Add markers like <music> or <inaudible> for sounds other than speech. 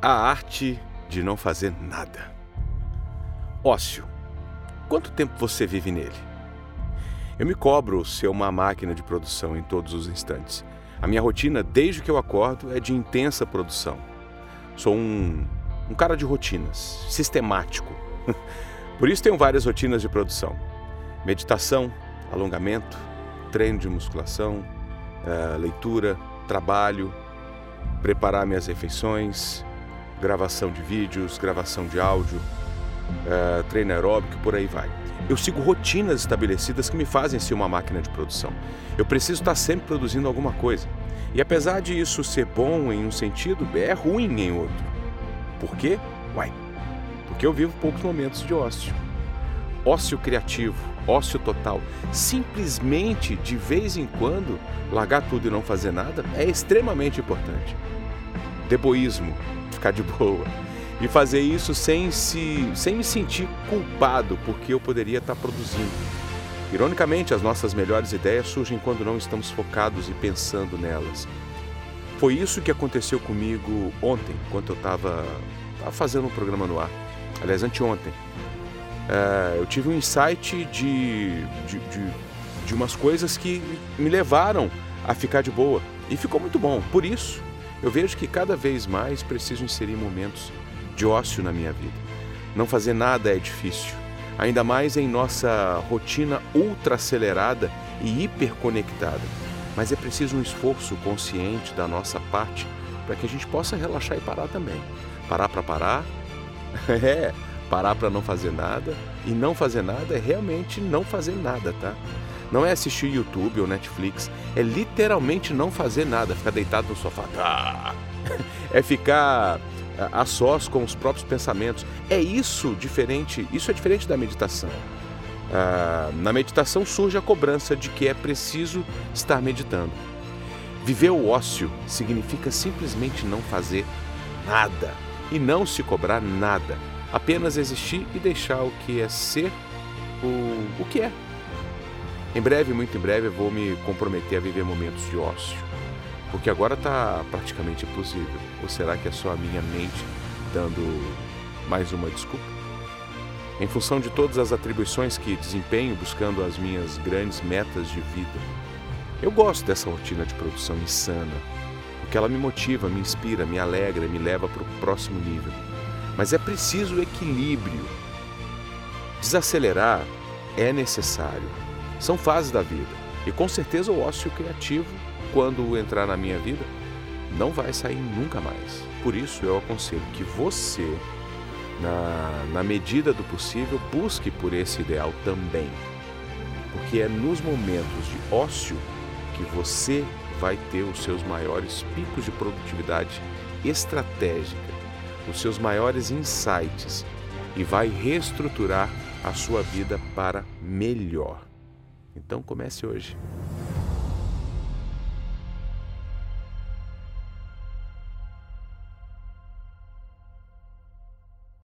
A arte de não fazer nada. Ócio. Quanto tempo você vive nele? Eu me cobro ser uma máquina de produção em todos os instantes. A minha rotina, desde que eu acordo, é de intensa produção. Sou um, um cara de rotinas, sistemático. <laughs> Por isso tenho várias rotinas de produção: meditação, alongamento, treino de musculação, uh, leitura, trabalho, preparar minhas refeições, gravação de vídeos, gravação de áudio, uh, treino aeróbico, por aí vai. Eu sigo rotinas estabelecidas que me fazem ser uma máquina de produção. Eu preciso estar sempre produzindo alguma coisa. E apesar de isso ser bom em um sentido, é ruim em outro. Por quê? Uai, porque eu vivo poucos momentos de ócio. Ócio criativo, ócio total. Simplesmente, de vez em quando, largar tudo e não fazer nada é extremamente importante. Deboísmo, ficar de boa. E fazer isso sem, se, sem me sentir culpado porque eu poderia estar produzindo. Ironicamente, as nossas melhores ideias surgem quando não estamos focados e pensando nelas. Foi isso que aconteceu comigo ontem, enquanto eu estava fazendo um programa no ar. Aliás, anteontem. É, eu tive um insight de, de, de, de umas coisas que me levaram a ficar de boa. E ficou muito bom. Por isso, eu vejo que cada vez mais preciso inserir momentos de ócio na minha vida. Não fazer nada é difícil, ainda mais em nossa rotina ultra acelerada e hiperconectada. Mas é preciso um esforço consciente da nossa parte para que a gente possa relaxar e parar também. Parar para parar, <laughs> é, parar para não fazer nada. E não fazer nada é realmente não fazer nada, tá? Não é assistir YouTube ou Netflix, é literalmente não fazer nada, ficar deitado no sofá. Ah! <laughs> É ficar a sós com os próprios pensamentos. É isso diferente, isso é diferente da meditação. Ah, na meditação surge a cobrança de que é preciso estar meditando. Viver o ócio significa simplesmente não fazer nada e não se cobrar nada, apenas existir e deixar o que é ser o, o que é. Em breve, muito em breve, eu vou me comprometer a viver momentos de ócio. Porque agora está praticamente impossível. Ou será que é só a minha mente dando mais uma desculpa? Em função de todas as atribuições que desempenho buscando as minhas grandes metas de vida, eu gosto dessa rotina de produção insana, porque ela me motiva, me inspira, me alegra, me leva para o próximo nível. Mas é preciso equilíbrio. Desacelerar é necessário, são fases da vida. E com certeza o ócio criativo, quando entrar na minha vida, não vai sair nunca mais. Por isso eu aconselho que você, na, na medida do possível, busque por esse ideal também. Porque é nos momentos de ócio que você vai ter os seus maiores picos de produtividade estratégica, os seus maiores insights e vai reestruturar a sua vida para melhor. Então comece hoje.